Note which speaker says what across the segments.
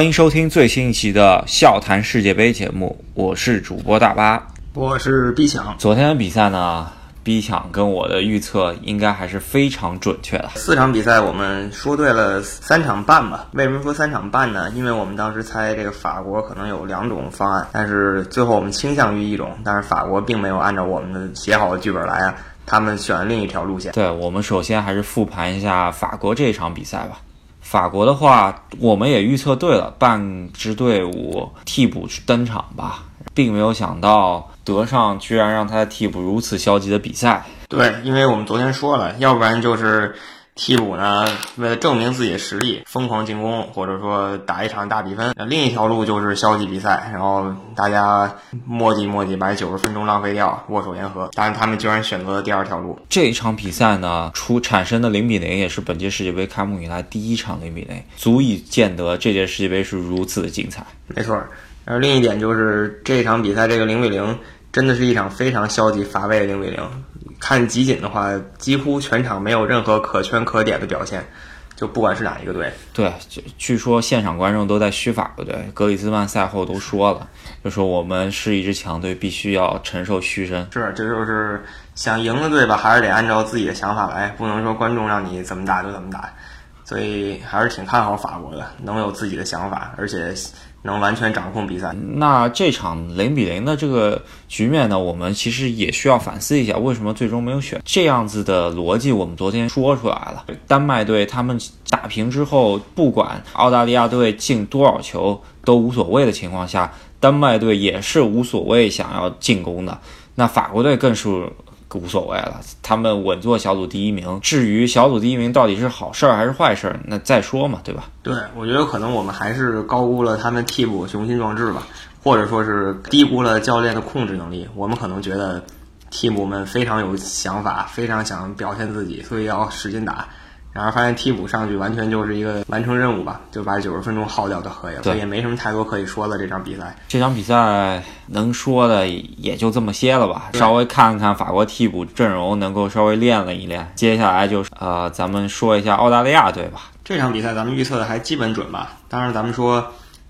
Speaker 1: 欢迎收听最新一期的笑谈世界杯节目，我是主播大巴。
Speaker 2: 我是 B 强。
Speaker 1: 昨天的比赛呢，B 强跟我的预测应该还是非常准确的。
Speaker 2: 四场比赛我们说对了三场半吧？为什么说三场半呢？因为我们当时猜这个法国可能有两种方案，但是最后我们倾向于一种，但是法国并没有按照我们的写好的剧本来啊，他们选了另一条路线。
Speaker 1: 对我们首先还是复盘一下法国这场比赛吧。法国的话，我们也预测对了，半支队伍替补登场吧，并没有想到德尚居然让他替补如此消极的比赛。
Speaker 2: 对，因为我们昨天说了，要不然就是替补呢，为了证明自己的实力，疯狂进攻，或者说打一场大比分；另一条路就是消极比赛，然后大家磨叽磨叽，把九十分钟浪费掉，握手言和。但是他们居然选择了第二条路。
Speaker 1: 这一场比赛呢，出产生的零比零也是本届世界杯开幕以来第一场零比零，足以见得这届世界杯是如此的精彩。
Speaker 2: 没错，而另一点就是这场比赛这个零比零真的是一场非常消极乏味的零比零。看集锦的话，几乎全场没有任何可圈可点的表现，就不管是哪一个队。
Speaker 1: 对，就据说现场观众都在嘘法国队，格里兹曼赛后都说了，就说我们是一支强队，必须要承受嘘声。
Speaker 2: 是，这就是想赢的队吧，还是得按照自己的想法来，不能说观众让你怎么打就怎么打。所以还是挺看好法国的，能有自己的想法，而且能完全掌控比赛。
Speaker 1: 那这场零比零的这个局面呢，我们其实也需要反思一下，为什么最终没有选这样子的逻辑？我们昨天说出来了，丹麦队他们打平之后，不管澳大利亚队进多少球都无所谓的情况下，丹麦队也是无所谓想要进攻的。那法国队更是。无所谓了，他们稳坐小组第一名。至于小组第一名到底是好事儿还是坏事儿，那再说嘛，对吧？
Speaker 2: 对，我觉得可能我们还是高估了他们替补雄心壮志吧，或者说是低估了教练的控制能力。我们可能觉得替补们非常有想法，非常想表现自己，所以要使劲打。然后发现替补上去完全就是一个完成任务吧，就把九十分钟耗掉就可以了，所以也没什么太多可以说的。这场比赛，
Speaker 1: 这场比赛能说的也就这么些了吧。稍微看看法国替补阵容，能够稍微练了一练。接下来就是呃，咱们说一下澳大利亚队吧。
Speaker 2: 这场比赛咱们预测的还基本准吧？当然，咱们说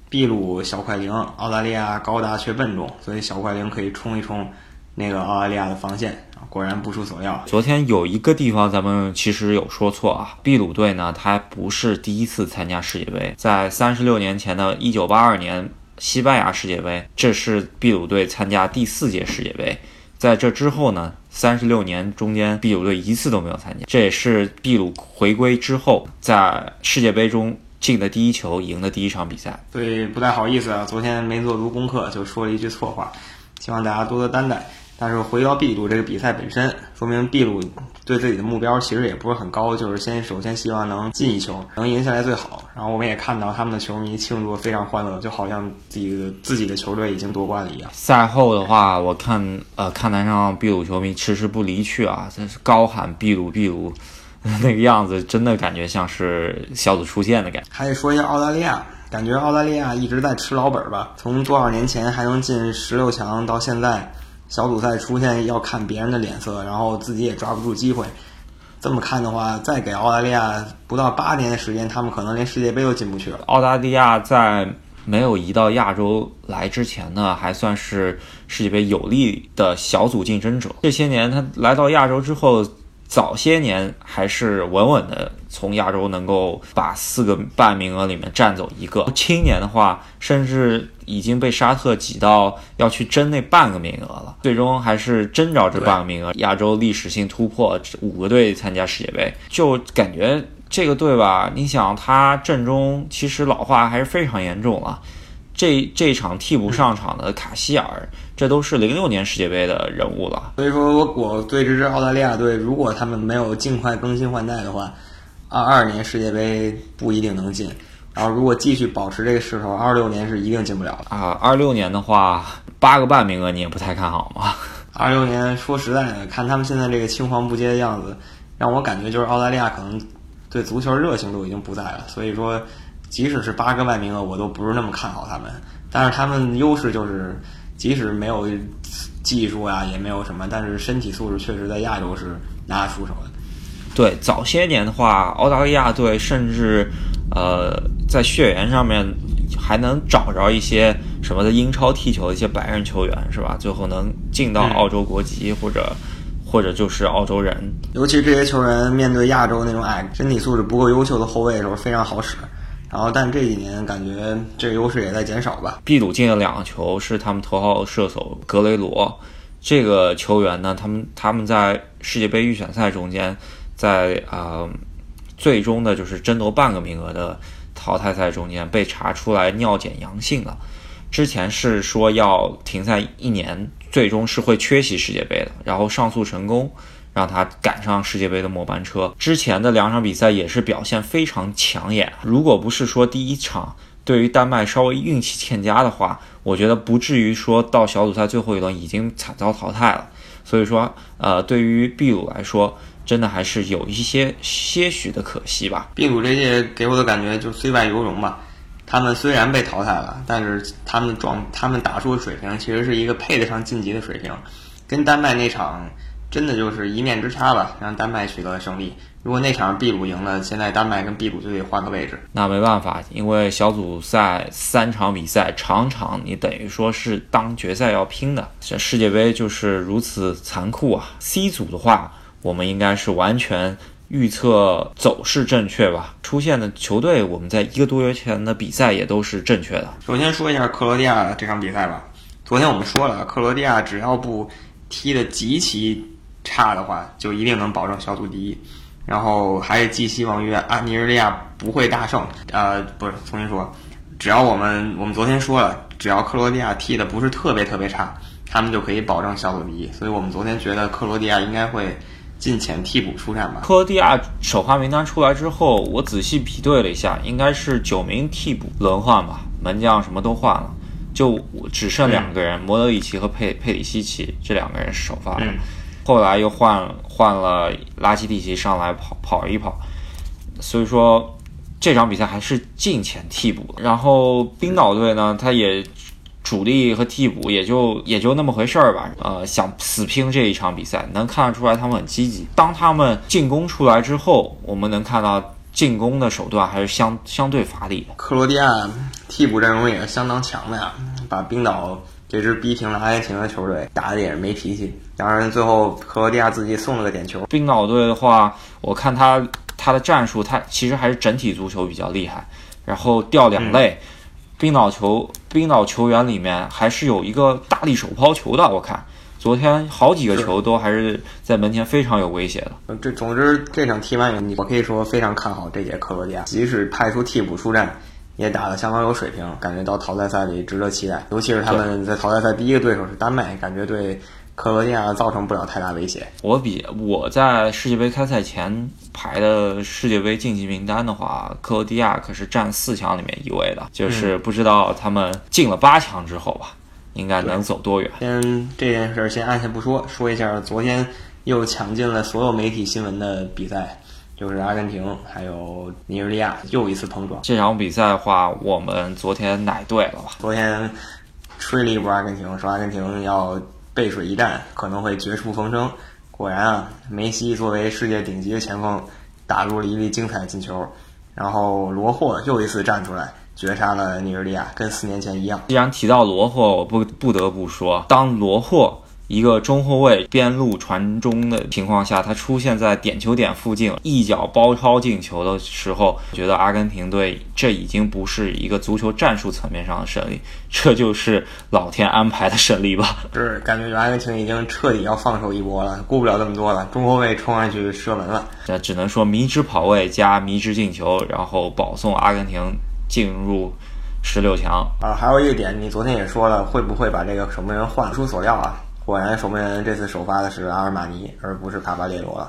Speaker 2: 秘鲁小快灵，澳大利亚高大却笨重，所以小快灵可以冲一冲那个澳大利亚的防线。果然不出所料。
Speaker 1: 昨天有一个地方咱们其实有说错啊，秘鲁队呢，他不是第一次参加世界杯，在三十六年前的一九八二年西班牙世界杯，这是秘鲁队参加第四届世界杯。在这之后呢，三十六年中间，秘鲁队一次都没有参加，这也是秘鲁回归之后在世界杯中进的第一球，赢的第一场比赛。
Speaker 2: 所以不太好意思啊，昨天没做足功课就说了一句错话，希望大家多多担待。但是回到秘鲁这个比赛本身，说明秘鲁对自己的目标其实也不是很高，就是先首先希望能进一球，能赢下来最好。然后我们也看到他们的球迷庆祝非常欢乐，就好像自己的自己的球队已经夺冠了一样。
Speaker 1: 赛后的话，我看呃看台上秘鲁球迷迟迟不离去啊，真是高喊秘鲁秘鲁，那个样子真的感觉像是小组出线的感觉。
Speaker 2: 还得说一下澳大利亚，感觉澳大利亚一直在吃老本吧，从多少年前还能进十六强到现在。小组赛出现要看别人的脸色，然后自己也抓不住机会。这么看的话，再给澳大利亚不到八年的时间，他们可能连世界杯都进不去了。
Speaker 1: 澳大利亚在没有移到亚洲来之前呢，还算是世界杯有力的小组竞争者。这些年他来到亚洲之后。早些年还是稳稳的从亚洲能够把四个半名额里面占走一个，青年的话甚至已经被沙特挤到要去争那半个名额了，最终还是争着这半个名额。亚洲历史性突破，五个队参加世界杯，就感觉这个队吧，你想他阵中其实老化还是非常严重了。这这场替补上场的卡希尔，这都是零六年世界杯的人物了。
Speaker 2: 所以说，我我对这支澳大利亚队，如果他们没有尽快更新换代的话，二二年世界杯不一定能进。然后，如果继续保持这个势头，二六年是一定进不了的
Speaker 1: 啊。二六年的话，八个半名额你也不太看好吗？
Speaker 2: 二六年说实在的，看他们现在这个青黄不接的样子，让我感觉就是澳大利亚可能对足球热情都已经不在了。所以说。即使是八个外名额，我都不是那么看好他们。但是他们优势就是，即使没有技术啊，也没有什么，但是身体素质确实在亚洲是拿得出手的。
Speaker 1: 对，早些年的话，澳大利亚队甚至呃在血缘上面。还能找着一些什么的英超踢球的一些白人球员，是吧？最后能进到澳洲国籍，或者或者就是澳洲人。
Speaker 2: 尤其这些球员面对亚洲那种矮、身体素质不够优秀的后卫的时候，非常好使。然后，但这几年感觉这个优势也在减少吧。
Speaker 1: 秘鲁进了两个球，是他们头号射手格雷罗。这个球员呢，他们他们在世界杯预选赛中间，在啊最终的就是争夺半个名额的淘汰赛中间被查出来尿检阳性了。之前是说要停赛一年，最终是会缺席世界杯的。然后上诉成功。让他赶上世界杯的末班车。之前的两场比赛也是表现非常抢眼。如果不是说第一场对于丹麦稍微运气欠佳的话，我觉得不至于说到小组赛最后一轮已经惨遭淘汰了。所以说，呃，对于秘鲁来说，真的还是有一些些许的可惜吧。
Speaker 2: 秘鲁这届给我的感觉就虽败犹荣吧。他们虽然被淘汰了，但是他们状他们打出的水平其实是一个配得上晋级的水平，跟丹麦那场。真的就是一面之差吧，让丹麦取得了胜利。如果那场秘鲁赢了，现在丹麦跟秘鲁就得换个位置。
Speaker 1: 那没办法，因为小组赛三场比赛，场场你等于说是当决赛要拼的。这世界杯就是如此残酷啊！C 组的话，我们应该是完全预测走势正确吧？出现的球队，我们在一个多月前的比赛也都是正确的。
Speaker 2: 首先说一下克罗地亚这场比赛吧。昨天我们说了，克罗地亚只要不踢得极其。差的话就一定能保证小组第一，然后还是寄希望于阿尼日利亚不会大胜。呃，不是，重新说，只要我们我们昨天说了，只要克罗地亚踢的不是特别特别差，他们就可以保证小组第一。所以我们昨天觉得克罗地亚应该会进前替补出战吧。
Speaker 1: 克罗地亚首发名单出来之后，我仔细比对了一下，应该是九名替补轮换吧，门将什么都换了，就只剩两个人，摩德里奇和佩佩里西奇这两个人是首发的。后来又换换了拉基蒂奇上来跑跑一跑，所以说这场比赛还是进前替补。然后冰岛队呢，他也主力和替补也就也就那么回事儿吧。呃，想死拼这一场比赛，能看得出来他们很积极。当他们进攻出来之后，我们能看到进攻的手段还是相相对乏力。
Speaker 2: 克罗地亚替补阵容也是相当强的呀，把冰岛。这支逼平了阿根廷的球队，打的也是没脾气。当然，最后克罗地亚自己送了个点球。
Speaker 1: 冰岛队的话，我看他他的战术，他其实还是整体足球比较厉害。然后掉两类，冰岛球冰岛球员里面还是有一个大力手抛球的。我看昨天好几个球都还是在门前非常有威胁的。
Speaker 2: 这总之这场踢完以后，我可以说非常看好这届克罗地亚，即使派出替补出战。也打得相当有水平，感觉到淘汰赛里值得期待。尤其是他们在淘汰赛第一个对手是丹麦，感觉对克罗地亚造成不了太大威胁。
Speaker 1: 我比我在世界杯开赛前排的世界杯晋级名单的话，克罗地亚可是占四强里面一位的，就是不知道他们进了八强之后吧，应该能走多远。
Speaker 2: 先这件事先按下不说，说一下昨天又抢进了所有媒体新闻的比赛。就是阿根廷还有尼日利亚又一次碰撞。
Speaker 1: 这场比赛的话，我们昨天奶对了吧？
Speaker 2: 昨天吹了一波阿根廷，说阿根廷要背水一战，可能会绝处逢生。果然啊，梅西作为世界顶级的前锋，打入了一粒精彩进球。然后罗霍又一次站出来，绝杀了尼日利亚，跟四年前一样。
Speaker 1: 既然提到罗霍，我不不得不说，当罗霍。一个中后卫边路传中的情况下，他出现在点球点附近，一脚包抄进球的时候，觉得阿根廷队这已经不是一个足球战术层面上的胜利，这就是老天安排的胜利吧？
Speaker 2: 是，感觉阿根廷已经彻底要放手一搏了，顾不了那么多了，中后卫冲上去射门了。
Speaker 1: 那只能说迷之跑位加迷之进球，然后保送阿根廷进入十六强
Speaker 2: 啊！还有一个点，你昨天也说了，会不会把这个守门员换？出所料啊！果然，守门员这次首发的是阿尔马尼，而不是卡巴列罗了。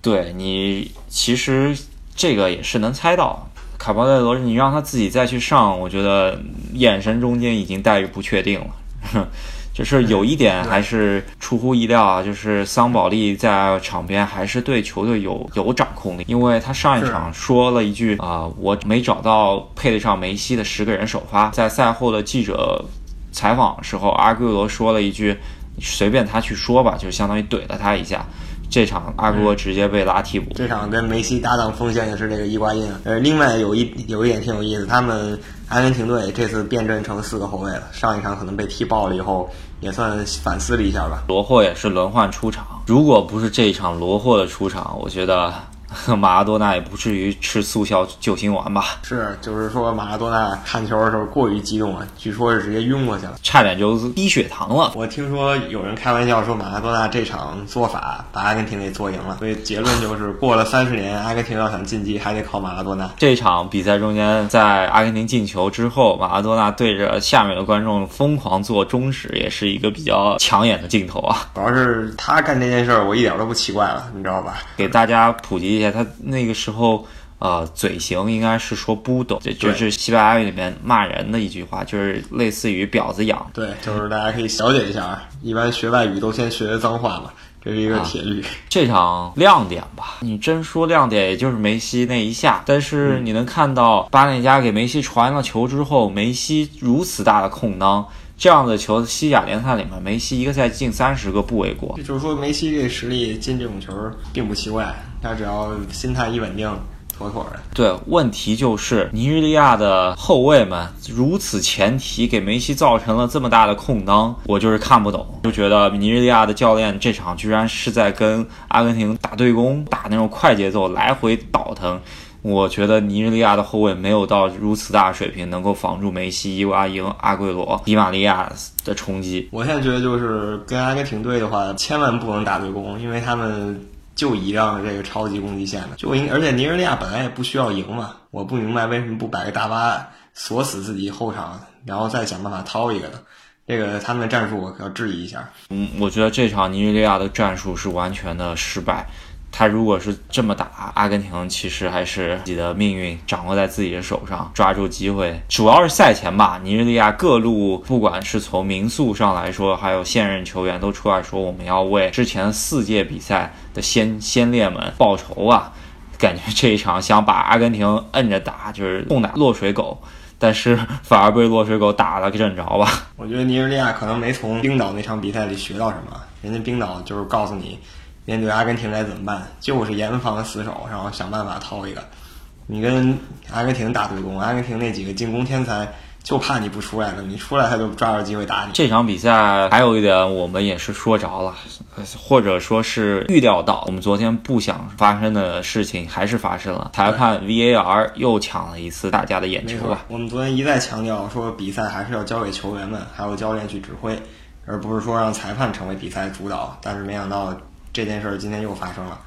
Speaker 1: 对你，其实这个也是能猜到，卡巴列罗，你让他自己再去上，我觉得眼神中间已经带着不确定了。就是有一点还是出乎意料啊，就是桑保利在场边还是对球队有有掌控力，因为他上一场说了一句啊，我没找到配得上梅西的十个人首发，在赛后的记者。采访时候，阿圭罗说了一句：“随便他去说吧。”就相当于怼了他一下。这场阿圭罗直接被拉替补。
Speaker 2: 这场跟梅西搭档锋线的是这个伊瓜因。呃，另外有一有一点挺有意思，他们阿根廷队这次变阵成四个后卫了。上一场可能被踢爆了以后，也算反思了一下吧。
Speaker 1: 罗霍也是轮换出场，如果不是这一场罗霍的出场，我觉得。马拉多纳也不至于吃速效救心丸吧？
Speaker 2: 是，就是说马拉多纳看球的时候过于激动了，据说是直接晕过去了，
Speaker 1: 差点就低血糖了。
Speaker 2: 我听说有人开玩笑说马拉多纳这场做法把阿根廷给做赢了，所以结论就是过了三十年，阿根廷要想晋级还得靠马拉多纳。
Speaker 1: 这场比赛中间，在阿根廷进球之后，马拉多纳对着下面的观众疯狂做中指，也是一个比较抢眼的镜头啊。
Speaker 2: 主要是他干这件事儿，我一点都不奇怪了，你知道吧？
Speaker 1: 给大家普及。他那个时候，呃，嘴型应该是说不懂，这就是西班牙语里面骂人的一句话，就是类似于婊子养。
Speaker 2: 对，就是大家可以了解一下，一般学外语都先学脏话嘛，这是一个铁律。
Speaker 1: 这场亮点吧，你真说亮点，也就是梅西那一下。但是你能看到巴内加给梅西传了球之后，梅西如此大的空当。这样的球，西甲联赛里面，梅西一个赛季进三十个不为过。
Speaker 2: 就是说，梅西这实力进这种球并不奇怪，他只要心态一稳定，妥妥的。
Speaker 1: 对，问题就是尼日利亚的后卫们如此前提给梅西造成了这么大的空当，我就是看不懂，就觉得尼日利亚的教练这场居然是在跟阿根廷打对攻，打那种快节奏，来回倒腾。我觉得尼日利亚的后卫没有到如此大水平，能够防住梅西、伊瓜因、阿圭罗、迪玛利亚的冲击。
Speaker 2: 我现在觉得就是跟阿根廷队的话，千万不能打对攻，因为他们就倚仗着这个超级攻击线的，就应而且尼日利亚本来也不需要赢嘛。我不明白为什么不摆个大巴锁死自己后场，然后再想办法掏一个呢？这个他们的战术我要质疑一下。
Speaker 1: 嗯，我觉得这场尼日利亚的战术是完全的失败。他如果是这么打，阿根廷其实还是自己的命运掌握在自己的手上，抓住机会。主要是赛前吧，尼日利亚各路不管是从民宿上来说，还有现任球员都出来说，我们要为之前四届比赛的先先烈们报仇啊！感觉这一场想把阿根廷摁着打，就是痛打落水狗，但是反而被落水狗打了个正着吧。
Speaker 2: 我觉得尼日利亚可能没从冰岛那场比赛里学到什么，人家冰岛就是告诉你。面对阿根廷该怎么办？就是严防死守，然后想办法掏一个。你跟阿根廷打对攻，阿根廷那几个进攻天才就怕你不出来了，你出来他就抓着机会打你。
Speaker 1: 这场比赛还有一点，我们也是说着了，或者说是预料到，我们昨天不想发生的事情还是发生了。裁判 VAR 又抢了一次大家的眼球吧？
Speaker 2: 我们昨天一再强调说，比赛还是要交给球员们还有教练去指挥，而不是说让裁判成为比赛主导。但是没想到。这件事儿今天又发生了，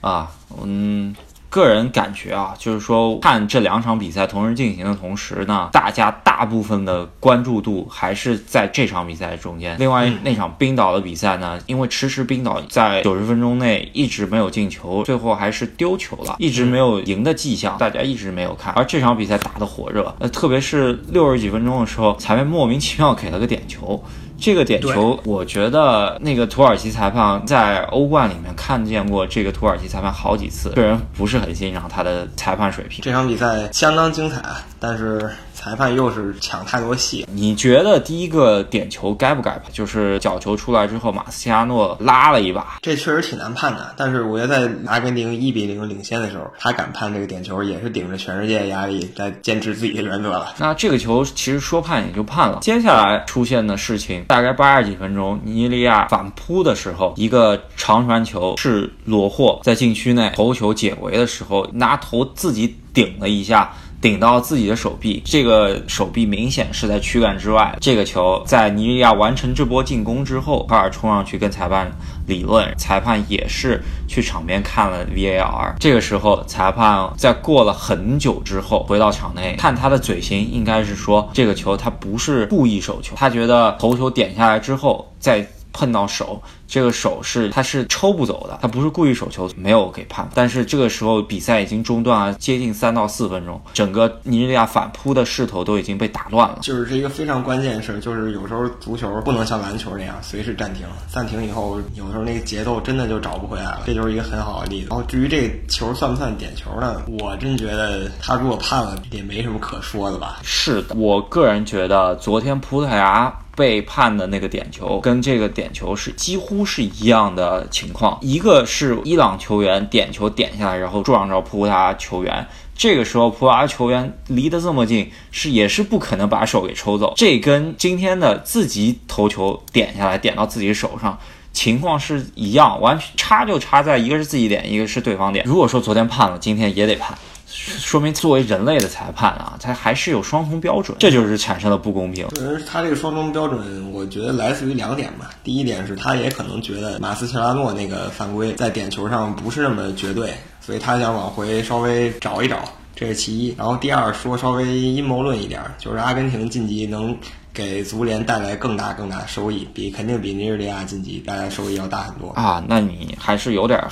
Speaker 1: 啊，嗯，个人感觉啊，就是说看这两场比赛同时进行的同时呢，大家大部分的关注度还是在这场比赛中间。另外那场冰岛的比赛呢，因为迟迟冰岛在九十分钟内一直没有进球，最后还是丢球了，一直没有赢的迹象，大家一直没有看。而这场比赛打得火热，呃，特别是六十几分钟的时候，裁判莫名其妙给了个点球。这个点球，我觉得那个土耳其裁判在欧冠里面看见过这个土耳其裁判好几次，个人不是很欣赏他的裁判水平。
Speaker 2: 这场比赛相当精彩，但是。裁判又是抢太多戏，
Speaker 1: 你觉得第一个点球该不该判？就是角球出来之后，马斯切拉诺拉了一把，
Speaker 2: 这确实挺难判的。但是我觉得在阿根廷一比零领先的时候，他敢判这个点球，也是顶着全世界压力在坚持自己的原则了。
Speaker 1: 那这个球其实说判也就判了。接下来出现的事情，大概八十几分钟，尼日利亚反扑的时候，一个长传球是罗霍在禁区内头球解围的时候，拿头自己顶了一下。顶到自己的手臂，这个手臂明显是在躯干之外。这个球在尼日利亚完成这波进攻之后，卡尔冲上去跟裁判理论，裁判也是去场边看了 VAR。这个时候，裁判在过了很久之后回到场内，看他的嘴型，应该是说这个球他不是故意手球，他觉得头球点下来之后再碰到手。这个手是他是抽不走的，他不是故意手球，没有给判。但是这个时候比赛已经中断了接近三到四分钟，整个尼日利亚反扑的势头都已经被打乱了。
Speaker 2: 就是一个非常关键的事，就是有时候足球不能像篮球那样随时暂停，暂停以后有时候那个节奏真的就找不回来了。这就是一个很好的例子。然后至于这个球算不算点球呢？我真觉得他如果判了也没什么可说的吧。
Speaker 1: 是的，我个人觉得昨天葡萄牙被判的那个点球跟这个点球是几乎。都是一样的情况。一个是伊朗球员点球点下来，然后撞着葡萄牙球员，这个时候葡萄牙球员离得这么近，是也是不可能把手给抽走。这跟今天的自己头球点下来点到自己手上。情况是一样，完全差就差在一个是自己点，一个是对方点。如果说昨天判了，今天也得判，说明作为人类的裁判啊，他还是有双重标准，这就是产生了不公平。
Speaker 2: 是他这个双重标准，我觉得来自于两点吧。第一点是他也可能觉得马斯切拉诺那个犯规在点球上不是那么绝对，所以他想往回稍微找一找，这是其一。然后第二说稍微阴谋论一点，就是阿根廷晋级能。给足联带来更大更大的收益，比肯定比尼日利亚晋级带来收益要大很多
Speaker 1: 啊！那你还是有点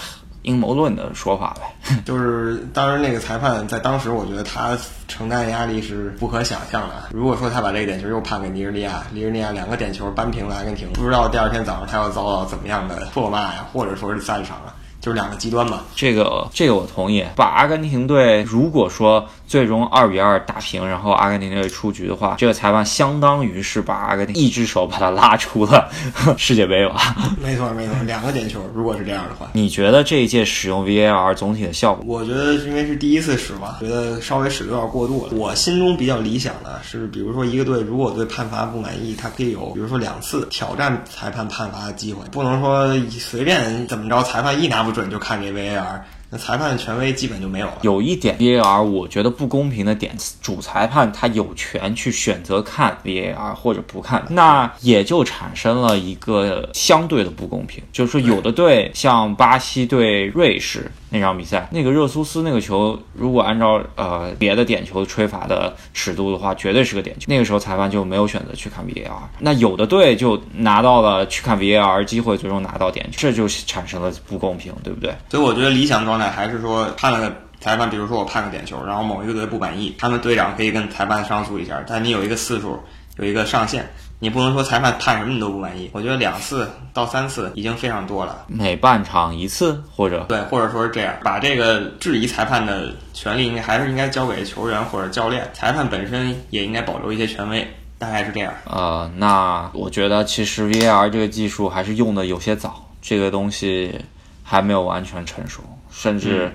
Speaker 1: 阴谋论的说法呗。
Speaker 2: 就是当时那个裁判在当时，我觉得他承担压力是不可想象的。如果说他把这个点球又判给尼日利亚，尼日利亚两个点球扳平了阿根廷，不知道第二天早上他要遭到怎么样的唾骂呀，或者说是赞赏啊。就是两个极端吧，
Speaker 1: 这个这个我同意。把阿根廷队如果说最终二比二打平，然后阿根廷队出局的话，这个裁判相当于是把阿根廷一只手把他拉出了 世界杯吧？
Speaker 2: 没错没错，两个点球，如果是这样的话，
Speaker 1: 你觉得这一届使用 VAR 总体的效果？
Speaker 2: 我觉得因为是第一次使嘛，觉得稍微使的有点过度了。我心中比较理想的是，比如说一个队如果对判罚不满意，他可以有比如说两次挑战裁判判罚的机会，不能说随便怎么着，裁判一拿。不准就看这 VAR，那裁判的权威基本就没有了。
Speaker 1: 有一点 VAR，我觉得不公平的点，主裁判他有权去选择看 VAR 或者不看，那也就产生了一个相对的不公平，就是说有的队像巴西对瑞士。那场比赛，那个热苏斯那个球，如果按照呃别的点球吹罚的尺度的话，绝对是个点球。那个时候裁判就没有选择去看 VAR，那有的队就拿到了去看 VAR 机会，最终拿到点球，这就产生了不公平，对不对？
Speaker 2: 所以我觉得理想状态还是说判了个裁判，比如说我判个点球，然后某一个队不满意，他们队长可以跟裁判上诉一下，但你有一个次数，有一个上限。你不能说裁判判什么你都不满意，我觉得两次到三次已经非常多了。
Speaker 1: 每半场一次，或者
Speaker 2: 对，或者说是这样，把这个质疑裁判的权利应该还是应该交给球员或者教练，裁判本身也应该保留一些权威，大概是这样。
Speaker 1: 呃，那我觉得其实 VAR 这个技术还是用的有些早，这个东西还没有完全成熟，甚至，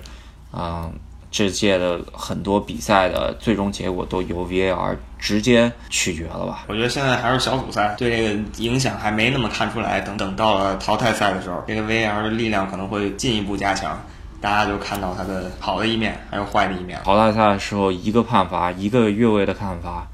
Speaker 1: 嗯。这届的很多比赛的最终结果都由 VAR 直接取决了吧？
Speaker 2: 我觉得现在还是小组赛，对这个影响还没那么看出来。等等到了淘汰赛的时候，这个 VAR 的力量可能会进一步加强，大家就看到它的好的一面，还有坏的一面。
Speaker 1: 淘汰赛的时候，一个判罚，一个越位的看法。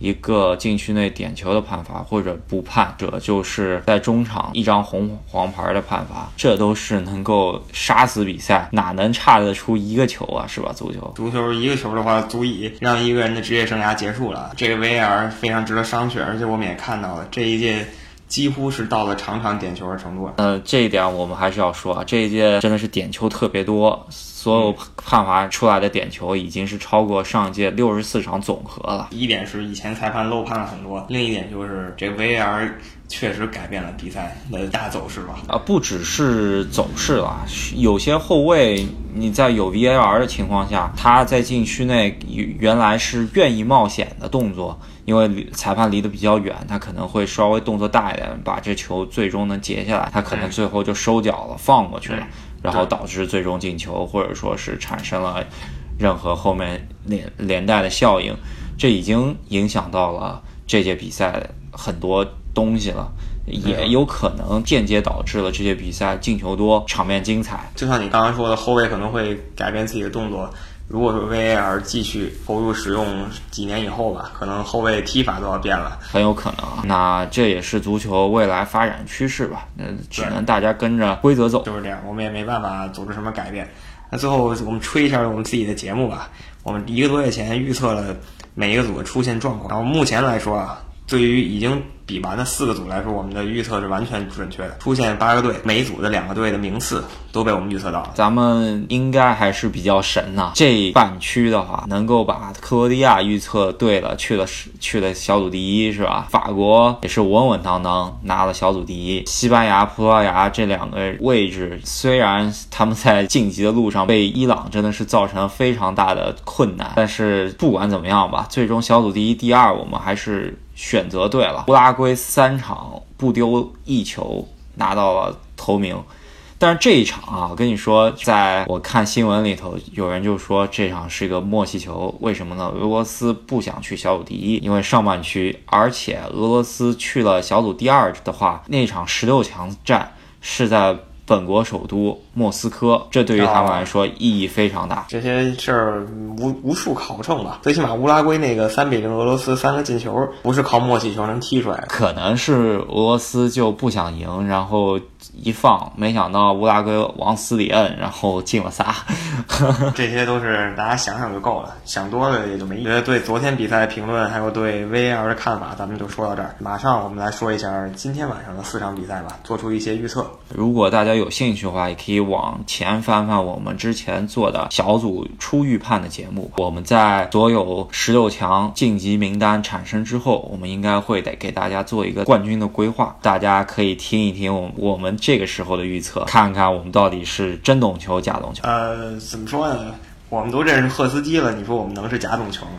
Speaker 1: 一个禁区内点球的判罚或者不判，者就是在中场一张红黄牌的判罚，这都是能够杀死比赛，哪能差得出一个球啊？是吧？足球，
Speaker 2: 足球一个球的话，足以让一个人的职业生涯结束了。这个 VAR 非常值得商榷，而且我们也看到了这一届。几乎是到了场场点球的程度。
Speaker 1: 呃，这一点我们还是要说啊，这一届真的是点球特别多，所有判罚出来的点球已经是超过上届六十四场总和了。
Speaker 2: 一点是以前裁判漏判了很多，另一点就是这 VAR 确实改变了比赛的大走势吧？
Speaker 1: 啊，不只是走势了，有些后卫你在有 VAR 的情况下，他在禁区内原来是愿意冒险的动作。因为裁判离得比较远，他可能会稍微动作大一点，把这球最终能截下来。他可能最后就收脚了，放过去了，然后导致最终进球，或者说是产生了任何后面连连带的效应。这已经影响到了这届比赛很多东西了，也有可能间接导致了这届比赛进球多，场面精彩。
Speaker 2: 就像你刚刚说的，后卫可能会改变自己的动作。如果说 VAR 继续投入使用几年以后吧，可能后卫踢法都要变了，
Speaker 1: 很有可能。那这也是足球未来发展趋势吧？那只能大家跟着规则走。
Speaker 2: 就是这样，我们也没办法组织什么改变。那最后我们吹一下我们自己的节目吧。我们一个多月前预测了每一个组的出现状况，然后目前来说啊，对于已经。比完的四个组来说，我们的预测是完全准确的。出现八个队，每组的两个队的名次都被我们预测到了。
Speaker 1: 咱们应该还是比较神呐。这半区的话，能够把克罗地亚预测对了，去了去了小组第一是吧？法国也是稳稳当当拿了小组第一。西班牙、葡萄牙这两个位置，虽然他们在晋级的路上被伊朗真的是造成了非常大的困难，但是不管怎么样吧，最终小组第一、第二我们还是。选择对了，乌拉圭三场不丢一球，拿到了头名。但是这一场啊，我跟你说，在我看新闻里头，有人就说这场是一个默契球，为什么呢？俄罗斯不想去小组第一，因为上半区，而且俄罗斯去了小组第二的话，那场十六强战是在。本国首都莫斯科，这对于他们来说意义非常大。
Speaker 2: 这些事儿无无数考证吧，最起码乌拉圭那个三比零俄罗斯三个进球，不是靠默契球能踢出来的。
Speaker 1: 可能是俄罗斯就不想赢，然后一放，没想到乌拉圭往死里摁，然后进了仨。
Speaker 2: 这些都是大家想想就够了，想多了也就没意思。对昨天比赛的评论，还有对 VAR 的看法，咱们就说到这儿。马上我们来说一下今天晚上的四场比赛吧，做出一些预测。
Speaker 1: 如果大家有。有兴趣的话，也可以往前翻翻我们之前做的小组初预判的节目。我们在所有十六强晋级名单产生之后，我们应该会得给大家做一个冠军的规划。大家可以听一听我我们这个时候的预测，看看我们到底是真懂球假懂球。
Speaker 2: 呃，怎么说呢？我们都认识赫斯基了，你说我们能是假懂球吗？